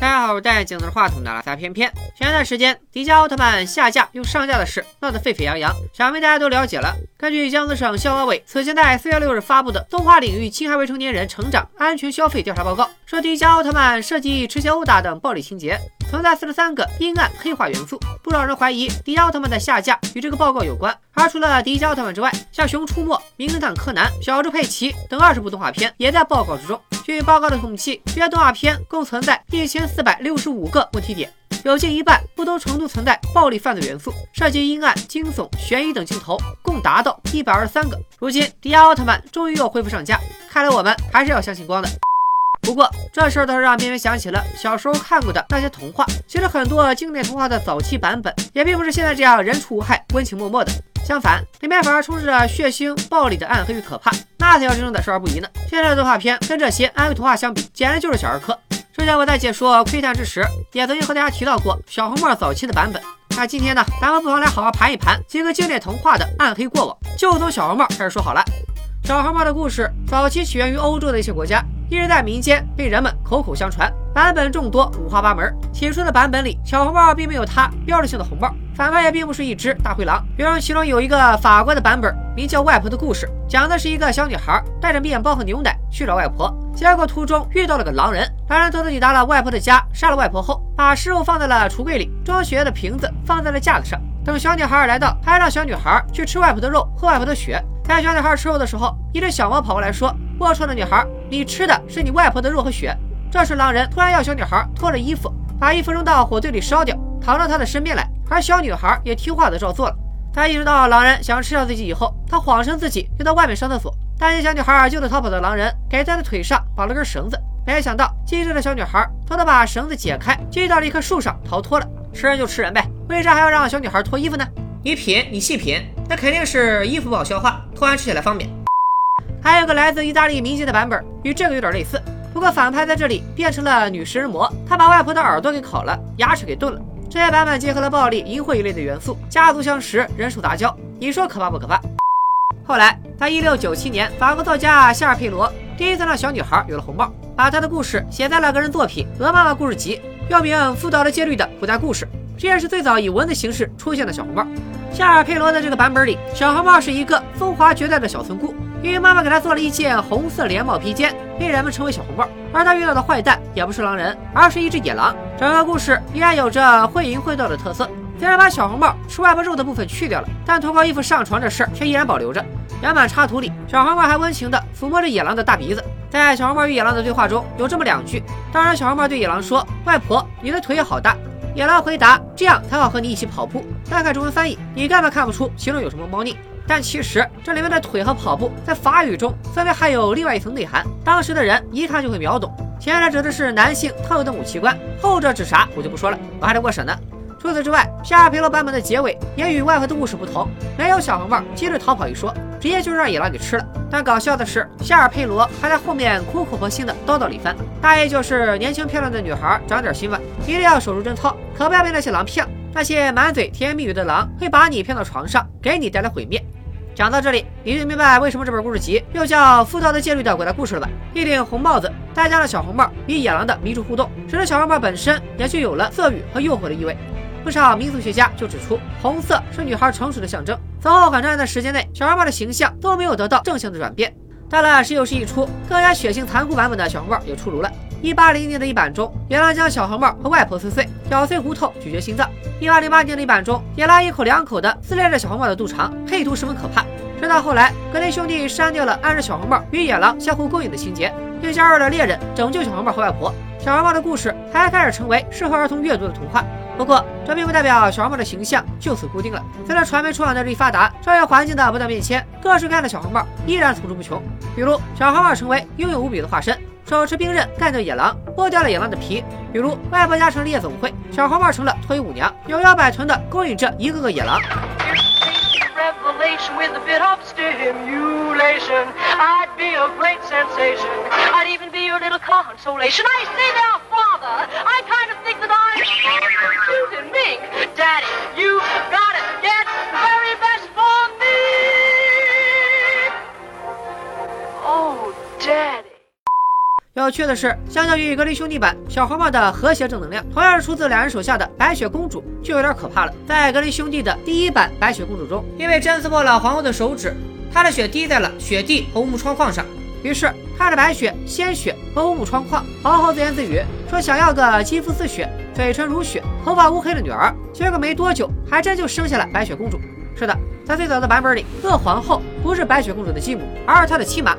大家好，我是戴眼镜的话筒的拉撒偏偏。前段时间迪迦奥特曼下架又上架的事闹得沸沸扬扬，想必大家都了解了。根据江苏省消保委此前在四月六日发布的动画领域侵害未成年人成长安全消费调查报告，说迪迦奥特曼涉及持械殴打等暴力情节，存在四十三个阴暗黑化元素。不少人怀疑迪迦奥特曼的下架与这个报告有关。而除了迪迦奥特曼之外，像《熊出没》《名侦探柯南》《小猪佩奇》等二十部动画片也在报告之中。据报告的统计，这些动画片共存在一千四百六十五个问题点，有近一半不同程度存在暴力犯罪元素，涉及阴暗、惊悚、悬疑等镜头，共达到一百二十三个。如今，迪迦奥特曼终于又恢复上架，看来我们还是要相信光的。不过，这事儿倒是让边边想起了小时候看过的那些童话。其实，很多经典童话的早期版本也并不是现在这样人畜无害、温情脉脉的。相反，里面反而充斥着血腥、暴力的暗黑与可怕，那才叫真正的少儿不宜呢。现在的动画片跟这些安慰童话相比，简直就是小儿科。之前我在解说《窥探之时》，也曾经和大家提到过小红帽早期的版本。那今天呢，咱们不妨来好好盘一盘几个经典童话的暗黑过往，就从小红帽开始说好了。小红帽的故事早期起源于欧洲的一些国家。一直在民间被人们口口相传，版本众多，五花八门。起初的版本里，小红帽并没有它标志性的红帽，反派也并不是一只大灰狼。比如其中有一个法国的版本，名叫《外婆的故事》，讲的是一个小女孩带着面包和牛奶去找外婆，结果途中遇到了个狼人。狼人偷偷抵达了外婆的家，杀了外婆后，把食物放在了橱柜里，装血的瓶子放在了架子上。等小女孩来到，还让小女孩去吃外婆的肉，喝外婆的血。在小女孩吃肉的时候，一只小猫跑过来说：“龌龊的女孩，你吃的是你外婆的肉和血。”这时狼人突然要小女孩脱了衣服，把衣服扔到火堆里烧掉，躺到她的身边来。而小女孩也听话的照做了。她意识到狼人想吃掉自己以后，她谎称自己又到外面上厕所。担心小女孩救了逃跑的狼人，给她的腿上绑了根绳子。没想到机智的小女孩偷偷把绳子解开，系到了一棵树上逃脱了。吃人就吃人呗，为啥还要让小女孩脱衣服呢？你品，你细品，那肯定是衣服不好消化，脱完吃起来方便。还有个来自意大利民间的版本，与这个有点类似，不过反派在这里变成了女食人魔，她把外婆的耳朵给烤了，牙齿给炖了。这些版本结合了暴力、淫秽一类的元素，家族相识，人兽杂交，你说可怕不可怕？后来，在一六九七年，法国作家夏尔佩罗第一次让小女孩有了红帽，把她的故事写在了个人作品《鹅妈妈故事集》，又名《辅导了戒律的古代故事》。这也是最早以文字形式出现的小红帽。夏尔佩罗的这个版本里，小红帽是一个风华绝代的小村姑，因为妈妈给她做了一件红色连帽披肩，被人们称为小红帽。而她遇到的坏蛋也不是狼人，而是一只野狼。整个故事依然有着会淫会道的特色，虽然把小红帽吃外婆肉的部分去掉了，但脱光衣服上床这事儿却依然保留着。原版插图里，小红帽还温情地抚摸着野狼的大鼻子。在小红帽与野狼的对话中，有这么两句：当然，小红帽对野狼说：“外婆，你的腿也好大。”野狼回答：“这样才好和你一起跑步。”单看中文翻译，你根本看不出其中有什么猫腻。但其实这里面的腿和跑步，在法语中分别还有另外一层内涵。当时的人一看就会秒懂，前者指的是男性特有的武器官，后者指啥我就不说了，我还得过审呢。除此之外，夏尔佩罗版本的结尾也与外婆的故事不同，没有小红帽接着逃跑一说，直接就让野狼给吃了。但搞笑的是，夏尔佩罗还在后面苦口婆心的叨叨了一番，大意就是年轻漂亮的女孩长点心吧，一定要守住贞操，可不要被那些狼骗了。那些满嘴甜言蜜语的狼会把你骗到床上，给你带来毁灭。讲到这里，你就明白为什么这本故事集又叫《妇道的戒律的鬼怪故事》了吧？一顶红帽子，再加上小红帽与野狼的迷住互动，使得小红帽本身也具有了色欲和诱惑的意味。不少民俗学家就指出，红色是女孩成熟的象征。此后很长一段时间内，小红帽的形象都没有得到正向的转变。到了十九世纪初，更加血腥残酷版本的小红帽也出炉了。一八零年的一版中，野狼将小红帽和外婆撕碎，咬碎骨头，咀嚼心脏。一八零八年的一版中，野狼一口两口的撕裂着小红帽的肚肠，配图十分可怕。直到后来，格雷兄弟删掉了暗示小红帽与野狼相互勾引的情节，并加入了猎人拯救小红帽和外婆。小红帽的故事才开始成为适合儿童阅读的童话。不过，这并不代表小红帽的形象就此固定了。随着传媒出版的日益发达，商业环境的不断变迁，各式各样的小红帽依然层出不穷。比如，小红帽成为英勇无比的化身，手持兵刃干掉野狼，剥掉了野狼的皮；比如，外婆家成了夜总会，小红帽成了脱衣舞娘，有腰摆臀的勾引着一个个野狼。有趣的是，相较于格林兄弟版小黄帽的和谐正能量，同样是出自两人手下的白雪公主就有点可怕了。在格林兄弟的第一版白雪公主中，因为针刺破了皇后的手指，她的血滴在了雪地和乌木窗框上，于是看着白雪、鲜血和乌木窗框，皇后自言自语说想要个肌肤似雪、嘴唇如雪、头发乌黑的女儿。结果没多久，还真就生下了白雪公主。是的，在最早的版本里，恶皇后不是白雪公主的继母，而是她的亲妈。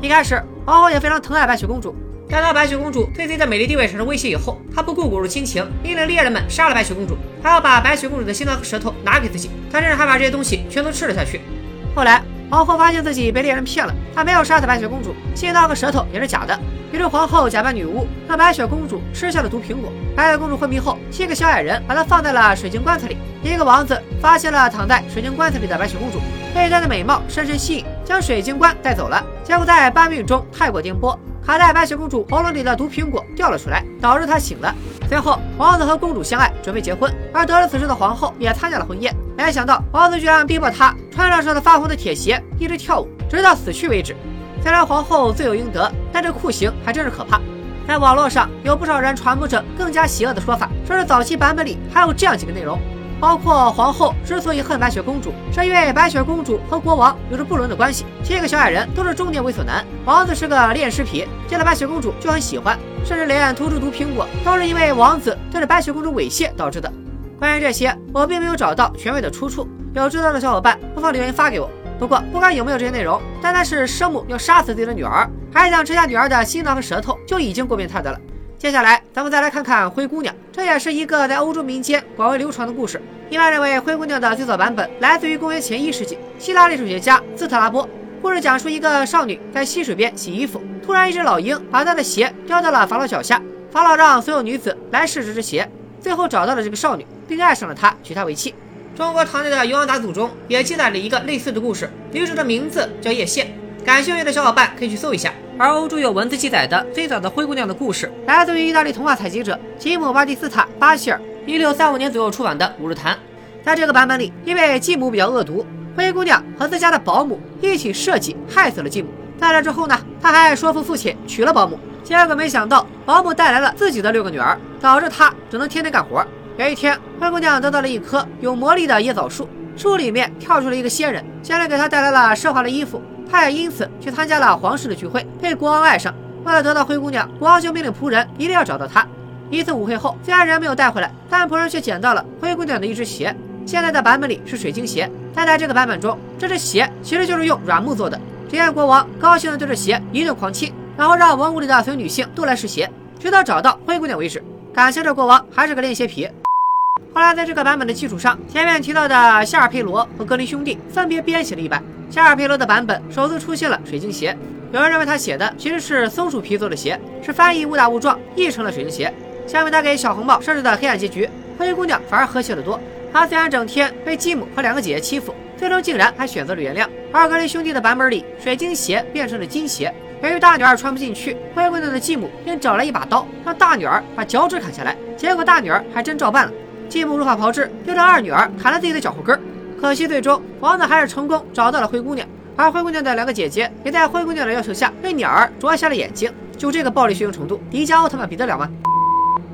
一开始，皇后也非常疼爱白雪公主。待到白雪公主对自己的美丽地位产生威胁以后，她不顾骨肉亲情，命令猎人们杀了白雪公主，还要把白雪公主的心脏和舌头拿给自己。她甚至还把这些东西全都吃了下去。后来，皇后发现自己被猎人骗了，她没有杀死白雪公主，心脏和舌头也是假的。于是，皇后假扮女巫，让白雪公主吃下了毒苹果。白雪公主昏迷后，七个小矮人把她放在了水晶棺材里。一个王子发现了躺在水晶棺材里的白雪公主，被她的美貌深深吸引，将水晶棺带走了。结果在搬运中太过颠簸，卡在白雪公主喉咙里的毒苹果掉了出来，导致她醒了。随后，王子和公主相爱，准备结婚。而得了此事的皇后也参加了婚宴。没想到，王子居然逼迫她穿上上的发红的铁鞋，一直跳舞，直到死去为止。虽然皇后罪有应得，但这酷刑还真是可怕。在网络上有不少人传播着更加邪恶的说法，说是早期版本里还有这样几个内容，包括皇后之所以恨白雪公主，是因为白雪公主和国王有着不伦的关系。七个小矮人都是中年猥琐男，王子是个恋尸癖，见了白雪公主就很喜欢，甚至连吐出毒苹果都是因为王子对着白雪公主猥亵导致的。关于这些，我并没有找到权威的出处，有知道的小伙伴不妨留言发给我。不过，不管有没有这些内容，单单是生母要杀死自己的女儿，还想吃下女儿的心脏和舌头，就已经够变态的了。接下来，咱们再来看看灰姑娘，这也是一个在欧洲民间广为流传的故事。一般认为，灰姑娘的最早版本来自于公元前一世纪，希腊历史学家斯特拉波。故事讲述一个少女在溪水边洗衣服，突然一只老鹰把她的鞋叼到了法老脚下，法老让所有女子来试这只鞋，最后找到了这个少女，并爱上了她，娶她为妻。中国唐代的《游王杂俎》中也记载了一个类似的故事，女主的名字叫叶羡。感兴趣的小伙伴可以去搜一下。而欧洲有文字记载的最早的灰姑娘的故事，来自于意大利童话采集者吉姆·巴蒂斯塔·巴希尔一六三五年左右出版的《五日谈》。在这个版本里，因为继母比较恶毒，灰姑娘和自家的保姆一起设计害死了继母。在这之后呢，她还说服父亲娶了保姆，结果没想到保姆带来了自己的六个女儿，导致她只能天天干活。有一天，灰姑娘得到了一棵有魔力的椰枣树，树里面跳出了一个仙人，仙人给她带来了奢华的衣服，他也因此去参加了皇室的聚会，被国王爱上。为了得到灰姑娘，国王就命令仆人一定要找到她。一次舞会后，虽然人没有带回来，但仆人却捡到了灰姑娘的一只鞋。现在的版本里是水晶鞋，但在这个版本中，这只鞋其实就是用软木做的。只见国王高兴的对着鞋一顿狂亲，然后让文武里的所有女性都来试鞋，直到找到灰姑娘为止。感情这国王还是个练鞋皮。后来，在这个版本的基础上，前面提到的夏尔佩罗和格林兄弟分别编写了一版。夏尔佩罗的版本首次出现了水晶鞋，有人认为他写的其实是松鼠皮做的鞋，是翻译误打误撞译成了水晶鞋。下面他给小红帽设置的黑暗结局，灰姑娘反而和谐得多。她虽然整天被继母和两个姐姐欺负，最终竟然还选择了原谅。而格林兄弟的版本里，水晶鞋变成了金鞋。由于大女儿穿不进去，灰姑娘的继母便找来一把刀，让大女儿把脚趾砍下来。结果大女儿还真照办了。继母如法炮制，又让二女儿砍了自己的脚后跟。可惜最终王子还是成功找到了灰姑娘，而灰姑娘的两个姐姐也在灰姑娘的要求下被鸟儿啄瞎了眼睛。就这个暴力血腥程度，迪迦奥特曼比得了吗？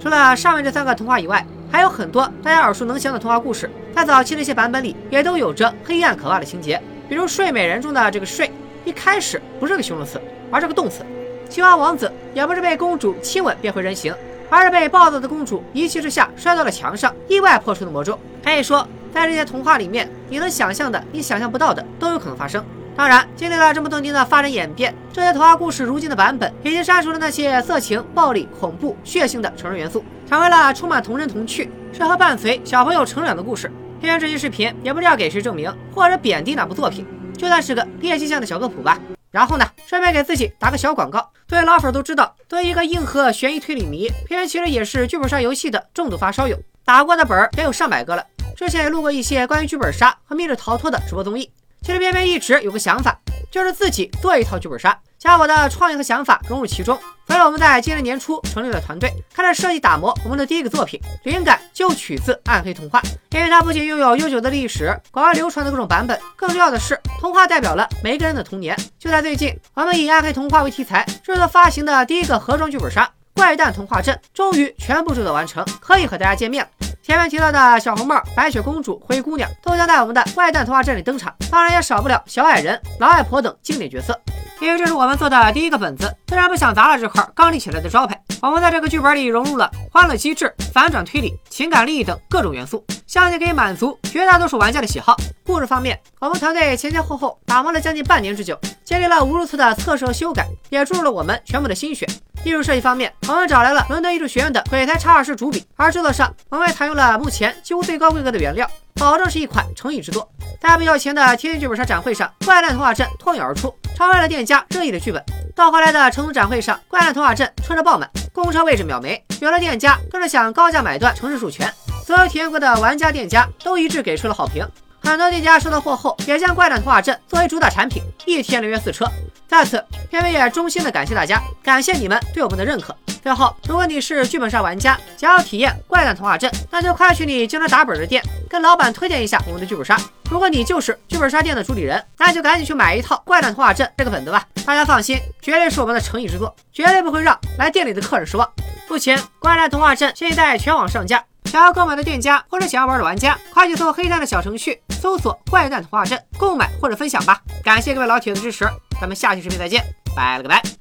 除了上面这三个童话以外，还有很多大家耳熟能详的童话故事，在早期的一些版本里也都有着黑暗可怕的情节。比如《睡美人》中的这个“睡”，一开始不是个形容词，而是个动词。青蛙王子也不是被公主亲吻变回人形。而是被暴躁的公主一气之下摔到了墙上，意外破除的魔咒。可以说，在这些童话里面，你能想象的、你想象不到的都有可能发生。当然，经历了这么多年的发展演变，这些童话故事如今的版本已经删除了那些色情、暴力、恐怖、血腥的成人元素，成为了充满童真童趣、适合伴随小朋友成长的故事。听完这期视频，也不知道给谁证明或者贬低哪部作品，就算是个猎奇向的小科普吧。然后呢，顺便给自己打个小广告。作为老粉都知道，作为一个硬核悬疑推理迷，平时其实也是剧本杀游戏的重度发烧友，打过的本儿也有上百个了。之前也录过一些关于剧本杀和密室逃脱的直播综艺。其实片片一直有个想法，就是自己做一套剧本杀，将我的创意和想法融入其中。所以我们在今年年初成立了团队，开始设计打磨我们的第一个作品。灵感就取自《暗黑童话》，因为它不仅拥有悠久的历史、广为流传的各种版本，更重要的是，童话代表了每个人的童年。就在最近，我们以《暗黑童话》为题材制作发行的第一个盒装剧本杀《怪诞童话镇》，终于全部制作完成，可以和大家见面了。前面提到的小红帽、白雪公主、灰姑娘都将在我们的怪诞童话镇里登场，当然也少不了小矮人、老外婆等经典角色。因为这是我们做的第一个本子，自然不想砸了这块刚立起来的招牌。我们在这个剧本里融入了欢乐机制、反转推理、情感利益等各种元素，相信可以满足绝大多数玩家的喜好。故事方面，我们团队前前后后打磨了将近半年之久，经历了无数次的测试和修改，也注入了我们全部的心血。艺术设计方面，我们找来了伦敦艺术学院的鬼才查尔斯主笔，而制作上，我们也采用了目前几乎最高规格的原料，保证是一款诚意之作。在不久前的天津剧本杀展会上，《怪诞童话镇》脱颖而出，成为了店家热议的剧本。到后来的成都展会上，《怪诞童话镇》车车爆满，公车位置秒没，有的店家更是想高价买断城市主权。所有体验过的玩家店家都一致给出了好评。很多店家收到货后，也将《怪诞童话镇》作为主打产品，一天连约四车。在此，片尾也衷心的感谢大家，感谢你们对我们的认可。最后，如果你是剧本杀玩家，想要体验《怪诞童话镇》，那就快去你经常打本的店，跟老板推荐一下我们的剧本杀。如果你就是剧本杀店的主理人，那就赶紧去买一套《怪诞童话镇》这个本子吧。大家放心，绝对是我们的诚意之作，绝对不会让来店里的客人失望。目前，《怪诞童话镇》现在全网上架，想要购买的店家或者想要玩的玩家，快去搜黑蛋的小程序，搜索《怪蛋童话镇》，购买或者分享吧。感谢各位老铁的支持，咱们下期视频再见，拜了个拜。